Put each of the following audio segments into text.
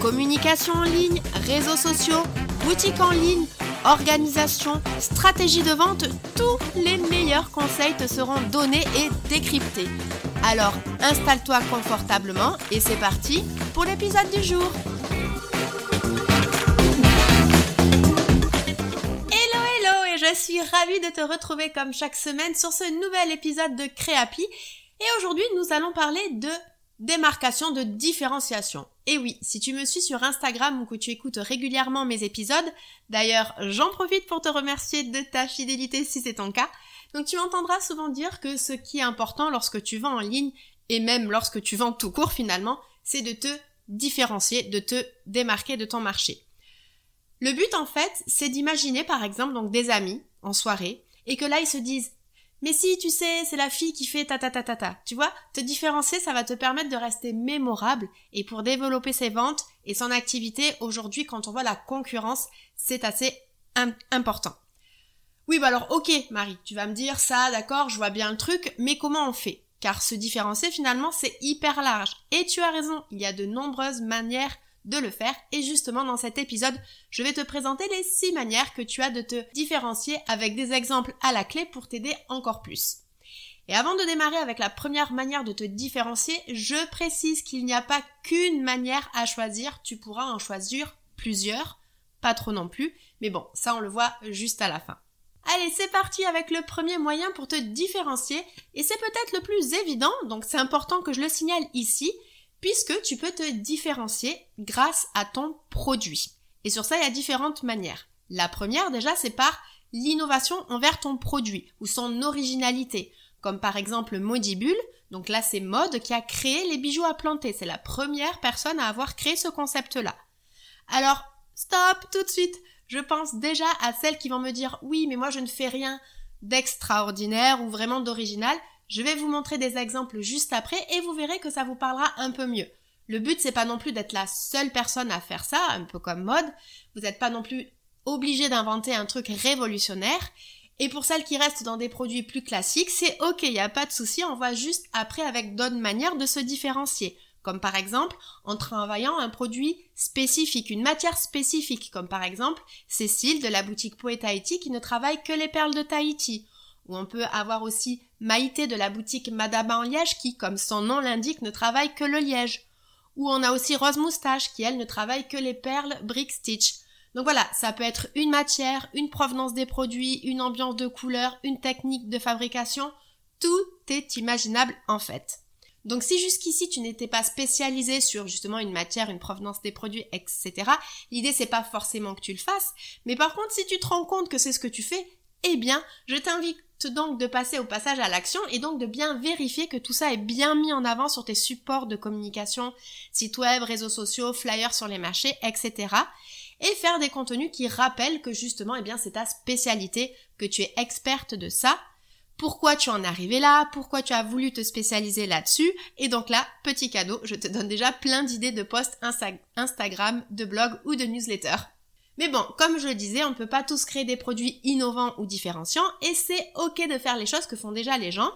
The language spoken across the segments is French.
Communication en ligne, réseaux sociaux, boutique en ligne, organisation, stratégie de vente, tous les meilleurs conseils te seront donnés et décryptés. Alors installe-toi confortablement et c'est parti pour l'épisode du jour. Hello hello et je suis ravie de te retrouver comme chaque semaine sur ce nouvel épisode de Créapi et aujourd'hui nous allons parler de démarcation de différenciation. Et oui, si tu me suis sur Instagram ou que tu écoutes régulièrement mes épisodes, d'ailleurs j'en profite pour te remercier de ta fidélité si c'est ton cas, donc tu m'entendras souvent dire que ce qui est important lorsque tu vends en ligne, et même lorsque tu vends tout court finalement, c'est de te différencier, de te démarquer de ton marché. Le but en fait, c'est d'imaginer par exemple donc des amis en soirée, et que là ils se disent mais si, tu sais, c'est la fille qui fait ta ta ta ta ta. Tu vois, te différencier, ça va te permettre de rester mémorable et pour développer ses ventes et son activité, aujourd'hui, quand on voit la concurrence, c'est assez important. Oui, bah alors, ok, Marie, tu vas me dire ça, d'accord, je vois bien le truc, mais comment on fait? Car se différencier, finalement, c'est hyper large. Et tu as raison, il y a de nombreuses manières de le faire. Et justement, dans cet épisode, je vais te présenter les 6 manières que tu as de te différencier avec des exemples à la clé pour t'aider encore plus. Et avant de démarrer avec la première manière de te différencier, je précise qu'il n'y a pas qu'une manière à choisir, tu pourras en choisir plusieurs, pas trop non plus, mais bon, ça on le voit juste à la fin. Allez, c'est parti avec le premier moyen pour te différencier, et c'est peut-être le plus évident, donc c'est important que je le signale ici, puisque tu peux te différencier grâce à ton produit. Et sur ça, il y a différentes manières. La première, déjà, c'est par l'innovation envers ton produit ou son originalité, comme par exemple Modibule, donc là c'est Mode qui a créé les bijoux à planter, c'est la première personne à avoir créé ce concept-là. Alors, stop tout de suite, je pense déjà à celles qui vont me dire oui mais moi je ne fais rien d'extraordinaire ou vraiment d'original, je vais vous montrer des exemples juste après et vous verrez que ça vous parlera un peu mieux. Le but c'est pas non plus d'être la seule personne à faire ça, un peu comme mode. Vous n'êtes pas non plus obligé d'inventer un truc révolutionnaire. Et pour celles qui restent dans des produits plus classiques, c'est ok, il a pas de souci, on voit juste après avec d'autres manières de se différencier. Comme par exemple en travaillant un produit spécifique, une matière spécifique, comme par exemple Cécile de la boutique Poet Tahiti qui ne travaille que les perles de Tahiti. Ou on peut avoir aussi Maïté de la boutique Madame en liège qui, comme son nom l'indique, ne travaille que le liège. Ou on a aussi Rose Moustache qui, elle, ne travaille que les perles Brick Stitch. Donc voilà, ça peut être une matière, une provenance des produits, une ambiance de couleur, une technique de fabrication. Tout est imaginable en fait. Donc si jusqu'ici tu n'étais pas spécialisé sur justement une matière, une provenance des produits, etc., l'idée c'est pas forcément que tu le fasses, mais par contre si tu te rends compte que c'est ce que tu fais, eh bien je t'invite donc de passer au passage à l'action et donc de bien vérifier que tout ça est bien mis en avant sur tes supports de communication, sites web, réseaux sociaux, flyers sur les marchés, etc. Et faire des contenus qui rappellent que justement, eh bien, c'est ta spécialité, que tu es experte de ça, pourquoi tu en es arrivé là, pourquoi tu as voulu te spécialiser là-dessus, et donc là, petit cadeau, je te donne déjà plein d'idées de posts Instagram, de blog ou de newsletter. Mais bon, comme je le disais, on ne peut pas tous créer des produits innovants ou différenciants, et c'est ok de faire les choses que font déjà les gens,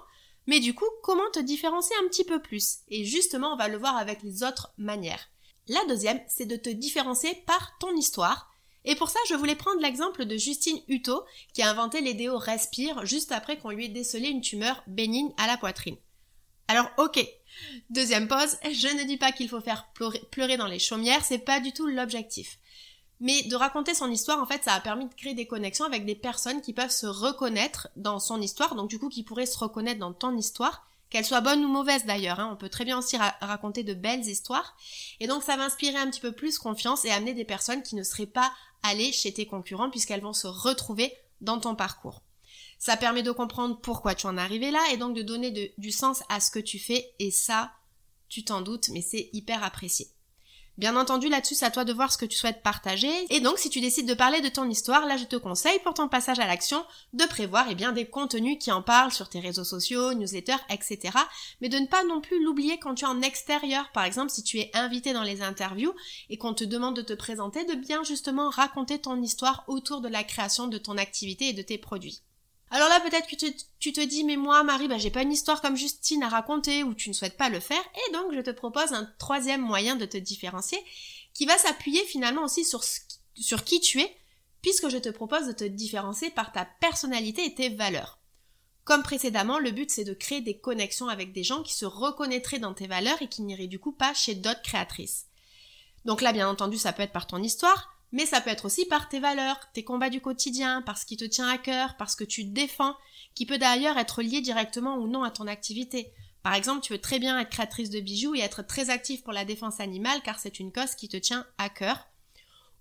mais du coup, comment te différencier un petit peu plus? Et justement, on va le voir avec les autres manières. La deuxième, c'est de te différencier par ton histoire, et pour ça, je voulais prendre l'exemple de Justine Hutto, qui a inventé les déos Respire juste après qu'on lui ait décelé une tumeur bénigne à la poitrine. Alors ok, deuxième pause, je ne dis pas qu'il faut faire pleurer dans les chaumières, c'est pas du tout l'objectif. Mais de raconter son histoire, en fait, ça a permis de créer des connexions avec des personnes qui peuvent se reconnaître dans son histoire, donc du coup qui pourraient se reconnaître dans ton histoire, qu'elle soit bonne ou mauvaise d'ailleurs. Hein. On peut très bien aussi raconter de belles histoires. Et donc ça va inspirer un petit peu plus confiance et amener des personnes qui ne seraient pas allées chez tes concurrents puisqu'elles vont se retrouver dans ton parcours. Ça permet de comprendre pourquoi tu en es arrivé là et donc de donner du sens à ce que tu fais et ça, tu t'en doutes, mais c'est hyper apprécié. Bien entendu, là-dessus, c'est à toi de voir ce que tu souhaites partager. Et donc, si tu décides de parler de ton histoire, là, je te conseille, pour ton passage à l'action, de prévoir, eh bien, des contenus qui en parlent sur tes réseaux sociaux, newsletters, etc. Mais de ne pas non plus l'oublier quand tu es en extérieur. Par exemple, si tu es invité dans les interviews et qu'on te demande de te présenter, de bien justement raconter ton histoire autour de la création de ton activité et de tes produits. Alors là, peut-être que tu, te dis, mais moi, Marie, bah, j'ai pas une histoire comme Justine à raconter ou tu ne souhaites pas le faire. Et donc, je te propose un troisième moyen de te différencier qui va s'appuyer finalement aussi sur, sur qui tu es, puisque je te propose de te différencier par ta personnalité et tes valeurs. Comme précédemment, le but c'est de créer des connexions avec des gens qui se reconnaîtraient dans tes valeurs et qui n'iraient du coup pas chez d'autres créatrices. Donc là, bien entendu, ça peut être par ton histoire, mais ça peut être aussi par tes valeurs, tes combats du quotidien, parce qu'il te tient à cœur, parce que tu défends, qui peut d'ailleurs être lié directement ou non à ton activité. Par exemple, tu veux très bien être créatrice de bijoux et être très active pour la défense animale car c'est une cause qui te tient à cœur.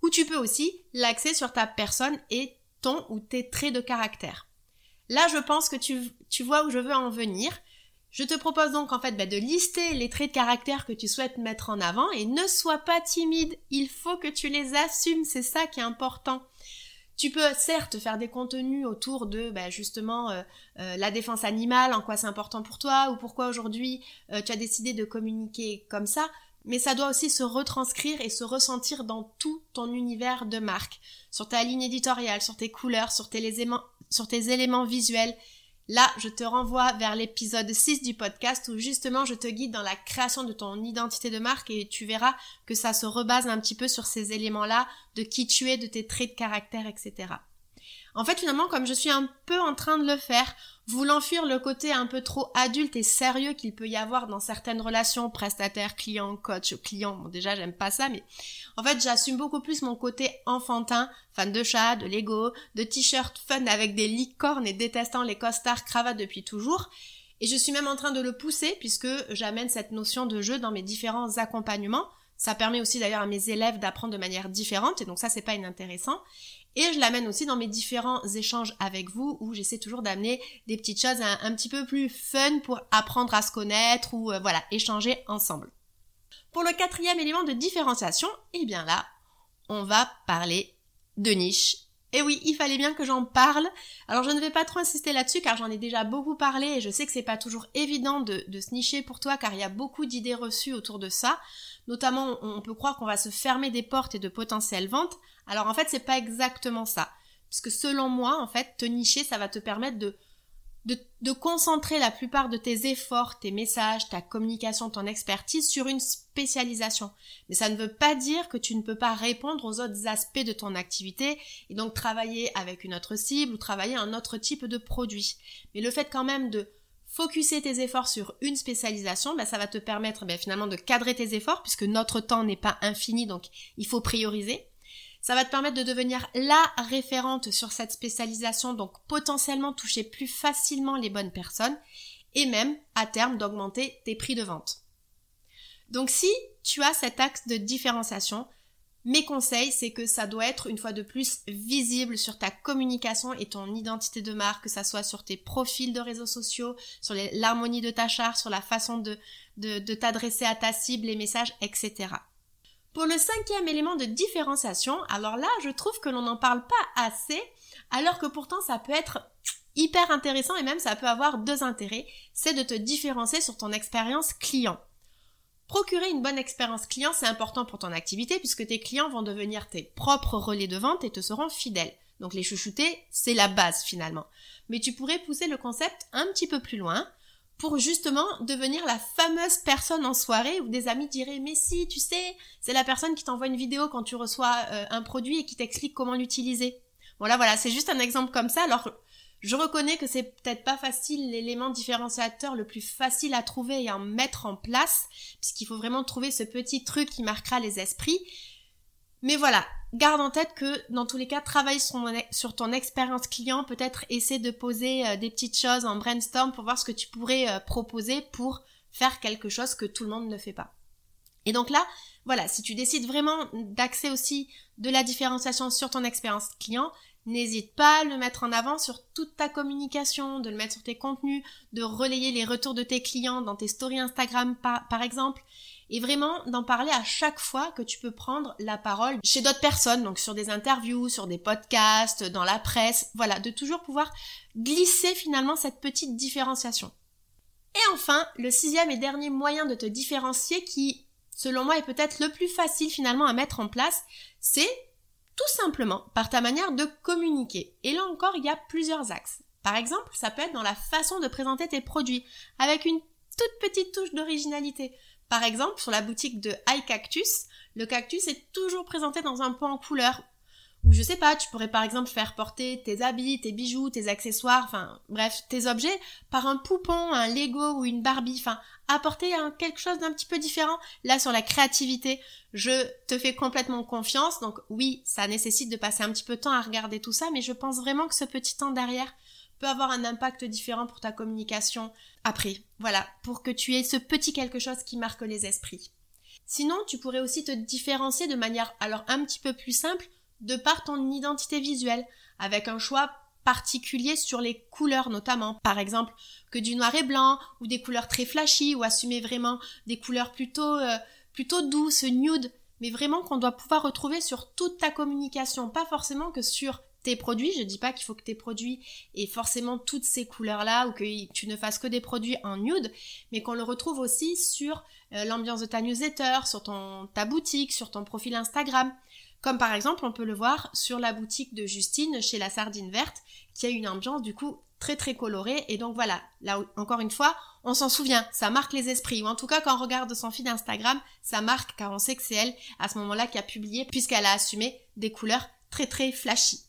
Ou tu peux aussi l'axer sur ta personne et ton ou tes traits de caractère. Là, je pense que tu, tu vois où je veux en venir. Je te propose donc en fait bah, de lister les traits de caractère que tu souhaites mettre en avant et ne sois pas timide, il faut que tu les assumes, c'est ça qui est important. Tu peux certes faire des contenus autour de bah, justement euh, euh, la défense animale, en quoi c'est important pour toi ou pourquoi aujourd'hui euh, tu as décidé de communiquer comme ça, mais ça doit aussi se retranscrire et se ressentir dans tout ton univers de marque, sur ta ligne éditoriale, sur tes couleurs, sur tes éléments, sur tes éléments visuels Là, je te renvoie vers l'épisode 6 du podcast où justement je te guide dans la création de ton identité de marque et tu verras que ça se rebase un petit peu sur ces éléments-là, de qui tu es, de tes traits de caractère, etc. En fait, finalement, comme je suis un peu en train de le faire, voulant fuir le côté un peu trop adulte et sérieux qu'il peut y avoir dans certaines relations prestataire, client, coach, client. Bon, déjà, j'aime pas ça, mais en fait, j'assume beaucoup plus mon côté enfantin, fan de chat, de Lego, de t-shirts fun avec des licornes et détestant les costards cravates depuis toujours. Et je suis même en train de le pousser puisque j'amène cette notion de jeu dans mes différents accompagnements. Ça permet aussi d'ailleurs à mes élèves d'apprendre de manière différente et donc ça c'est pas inintéressant. Et je l'amène aussi dans mes différents échanges avec vous où j'essaie toujours d'amener des petites choses un, petit peu plus fun pour apprendre à se connaître ou euh, voilà, échanger ensemble. Pour le quatrième élément de différenciation, eh bien là, on va parler de niche. Et oui, il fallait bien que j'en parle. Alors je ne vais pas trop insister là-dessus car j'en ai déjà beaucoup parlé et je sais que c'est pas toujours évident de, de se nicher pour toi car il y a beaucoup d'idées reçues autour de ça. Notamment, on peut croire qu'on va se fermer des portes et de potentielles ventes, alors en fait, c'est pas exactement ça. Puisque selon moi, en fait, te nicher, ça va te permettre de, de, concentrer la plupart de tes efforts, tes messages, ta communication, ton expertise sur une spécialisation. Mais ça ne veut pas dire que tu ne peux pas répondre aux autres aspects de ton activité et donc travailler avec une autre cible ou travailler un autre type de produit. Mais le fait quand même de focuser tes efforts sur une spécialisation, ben, ça va te permettre ben, finalement de cadrer tes efforts puisque notre temps n'est pas infini, donc il faut prioriser. Ça va te permettre de devenir la référente sur cette spécialisation, donc potentiellement toucher plus facilement les bonnes personnes et même à terme d'augmenter tes prix de vente. Donc si tu as cet axe de différenciation, mes conseils, c'est que ça doit être une fois de plus visible sur ta communication et ton identité de marque, que ça soit sur tes profils de réseaux sociaux, sur l'harmonie de ta charte, sur la façon de, de, de t'adresser à ta cible, les messages, etc. Pour le cinquième élément de différenciation, alors là, je trouve que l'on n'en parle pas assez, alors que pourtant ça peut être hyper intéressant et même ça peut avoir deux intérêts, c'est de te différencier sur ton expérience client. Procurer une bonne expérience client, c'est important pour ton activité puisque tes clients vont devenir tes propres relais de vente et te seront fidèles. Donc les chouchouter, c'est la base finalement. Mais tu pourrais pousser le concept un petit peu plus loin pour justement devenir la fameuse personne en soirée où des amis diraient mais si tu sais c'est la personne qui t'envoie une vidéo quand tu reçois euh, un produit et qui t'explique comment l'utiliser. Voilà voilà c'est juste un exemple comme ça alors je reconnais que c'est peut-être pas facile l'élément différenciateur le plus facile à trouver et à mettre en place, puisqu'il faut vraiment trouver ce petit truc qui marquera les esprits. Mais voilà, garde en tête que dans tous les cas, travaille sur, ton expérience client, peut-être essaie de poser euh, des petites choses en brainstorm pour voir ce que tu pourrais euh, proposer pour faire quelque chose que tout le monde ne fait pas. Et donc là, voilà, si tu décides vraiment d'axer aussi de la différenciation sur ton expérience client, N'hésite pas à le mettre en avant sur toute ta communication, de le mettre sur tes contenus, de relayer les retours de tes clients dans tes stories Instagram par, exemple. Et vraiment d'en parler à chaque fois que tu peux prendre la parole chez d'autres personnes, donc sur des interviews, sur des podcasts, dans la presse, voilà, de toujours pouvoir glisser finalement cette petite différenciation. Et enfin, le sixième et dernier moyen de te différencier qui, selon moi, est peut-être le plus facile finalement à mettre en place, c'est tout simplement par ta manière de communiquer. Et là encore, il y a plusieurs axes. Par exemple, ça peut être dans la façon de présenter tes produits, avec une toute petite touche d'originalité. Par exemple, sur la boutique de iCactus, le cactus est toujours présenté dans un pot en couleur. Ou je sais pas, tu pourrais par exemple faire porter tes habits, tes bijoux, tes accessoires, enfin bref, tes objets par un poupon, un Lego ou une Barbie, enfin apporter quelque chose d'un petit peu différent. Là sur la créativité, je te fais complètement confiance. Donc oui, ça nécessite de passer un petit peu de temps à regarder tout ça, mais je pense vraiment que ce petit temps derrière peut avoir un impact différent pour ta communication après. Voilà, pour que tu aies ce petit quelque chose qui marque les esprits. Sinon, tu pourrais aussi te différencier de manière alors un petit peu plus simple de par ton identité visuelle, avec un choix particulier sur les couleurs notamment. Par exemple, que du noir et blanc, ou des couleurs très flashy, ou assumer vraiment des couleurs plutôt, euh, plutôt douces, nude, mais vraiment qu'on doit pouvoir retrouver sur toute ta communication, pas forcément que sur tes produits. Je dis pas qu'il faut que tes produits aient forcément toutes ces couleurs-là ou que tu ne fasses que des produits en nude, mais qu'on le retrouve aussi sur euh, l'ambiance de ta newsletter, sur ton, ta boutique, sur ton profil Instagram. Comme par exemple, on peut le voir sur la boutique de Justine chez la Sardine Verte, qui a une ambiance du coup très très colorée. Et donc voilà, là encore une fois, on s'en souvient, ça marque les esprits. Ou en tout cas, quand on regarde son feed Instagram, ça marque car on sait que c'est elle à ce moment-là qui a publié, puisqu'elle a assumé des couleurs très très flashy.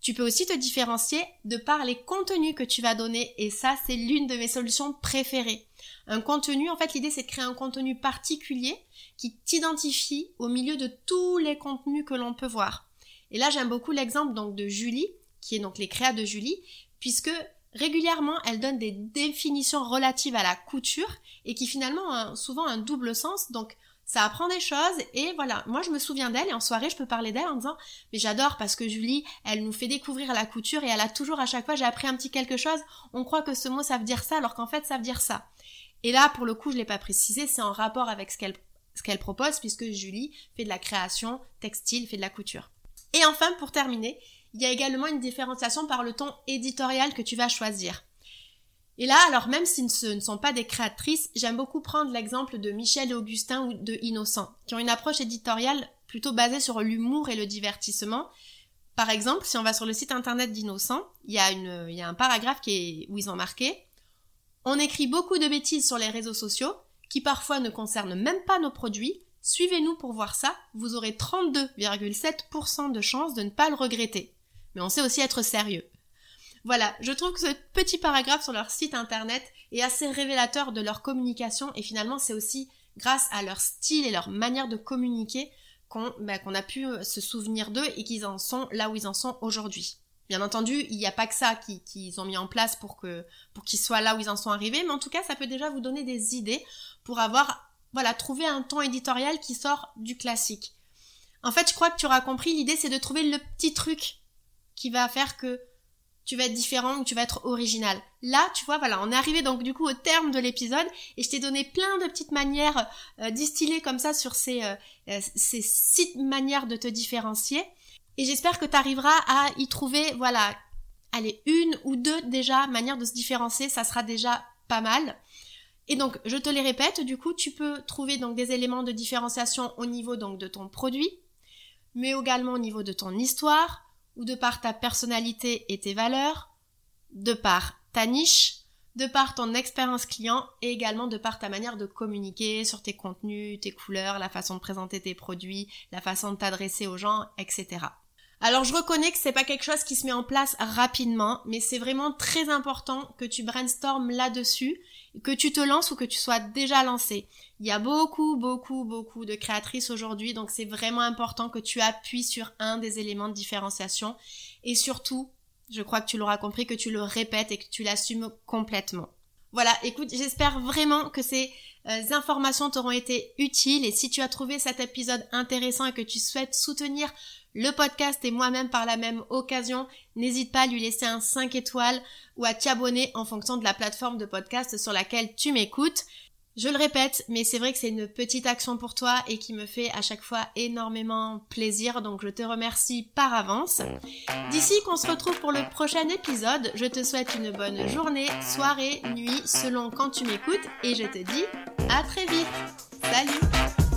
Tu peux aussi te différencier de par les contenus que tu vas donner et ça c'est l'une de mes solutions préférées. Un contenu, en fait l'idée c'est de créer un contenu particulier qui t'identifie au milieu de tous les contenus que l'on peut voir. Et là j'aime beaucoup l'exemple donc de Julie, qui est donc les créas de Julie, puisque régulièrement elle donne des définitions relatives à la couture et qui finalement ont souvent un double sens. Donc ça apprend des choses et voilà, moi je me souviens d'elle et en soirée je peux parler d'elle en disant mais j'adore parce que Julie, elle nous fait découvrir la couture et elle a toujours à chaque fois j'ai appris un petit quelque chose, on croit que ce mot ça veut dire ça alors qu'en fait ça veut dire ça. Et là pour le coup je l'ai pas précisé, c'est en rapport avec ce qu'elle ce qu'elle propose puisque Julie fait de la création textile, fait de la couture. Et enfin pour terminer, il y a également une différenciation par le ton éditorial que tu vas choisir. Et là, alors même si ce ne sont pas des créatrices, j'aime beaucoup prendre l'exemple de Michel et Augustin ou de Innocent, qui ont une approche éditoriale plutôt basée sur l'humour et le divertissement. Par exemple, si on va sur le site internet d'Innocent, il y, a il y a un paragraphe qui est, où ils ont marqué On écrit beaucoup de bêtises sur les réseaux sociaux, qui parfois ne concernent même pas nos produits. Suivez-nous pour voir ça, vous aurez 32,7% de chances de ne pas le regretter. Mais on sait aussi être sérieux. Voilà, je trouve que ce petit paragraphe sur leur site internet est assez révélateur de leur communication et finalement c'est aussi grâce à leur style et leur manière de communiquer qu'on bah, a pu euh, se souvenir d'eux et qu'ils en sont là où ils en sont aujourd'hui. Bien entendu, il n'y a pas que ça qu'ils ont mis en place pour que pour qu'ils soient là où ils en sont arrivés, mais en tout cas, ça peut déjà vous donner des idées pour avoir voilà trouvé un ton éditorial qui sort du classique. En fait, je crois que tu auras compris. L'idée, c'est de trouver le petit truc qui va faire que tu vas être différent ou tu vas être original. Là, tu vois, voilà, on est arrivé donc du coup au terme de l'épisode et je t'ai donné plein de petites manières euh, distillées comme ça sur ces, euh, euh, ces six manières de te différencier. Et j'espère que tu arriveras à y trouver, voilà, allez, une ou deux déjà manières de se différencier, ça sera déjà pas mal. Et donc, je te les répète, du coup, tu peux trouver donc des éléments de différenciation au niveau donc de ton produit, mais également au niveau de ton histoire, ou de par ta personnalité et tes valeurs, de par ta niche, de par ton expérience client et également de par ta manière de communiquer sur tes contenus, tes couleurs, la façon de présenter tes produits, la façon de t'adresser aux gens, etc. Alors je reconnais que c'est pas quelque chose qui se met en place rapidement, mais c'est vraiment très important que tu brainstormes là-dessus, que tu te lances ou que tu sois déjà lancé. Il y a beaucoup, beaucoup, beaucoup de créatrices aujourd'hui, donc c'est vraiment important que tu appuies sur un des éléments de différenciation et surtout, je crois que tu l'auras compris, que tu le répètes et que tu l'assumes complètement. Voilà, écoute, j'espère vraiment que ces euh, informations t'auront été utiles et si tu as trouvé cet épisode intéressant et que tu souhaites soutenir le podcast et moi-même par la même occasion, n'hésite pas à lui laisser un 5 étoiles ou à t'abonner en fonction de la plateforme de podcast sur laquelle tu m'écoutes. Je le répète, mais c'est vrai que c'est une petite action pour toi et qui me fait à chaque fois énormément plaisir, donc je te remercie par avance. D'ici qu'on se retrouve pour le prochain épisode, je te souhaite une bonne journée, soirée, nuit, selon quand tu m'écoutes, et je te dis à très vite. Salut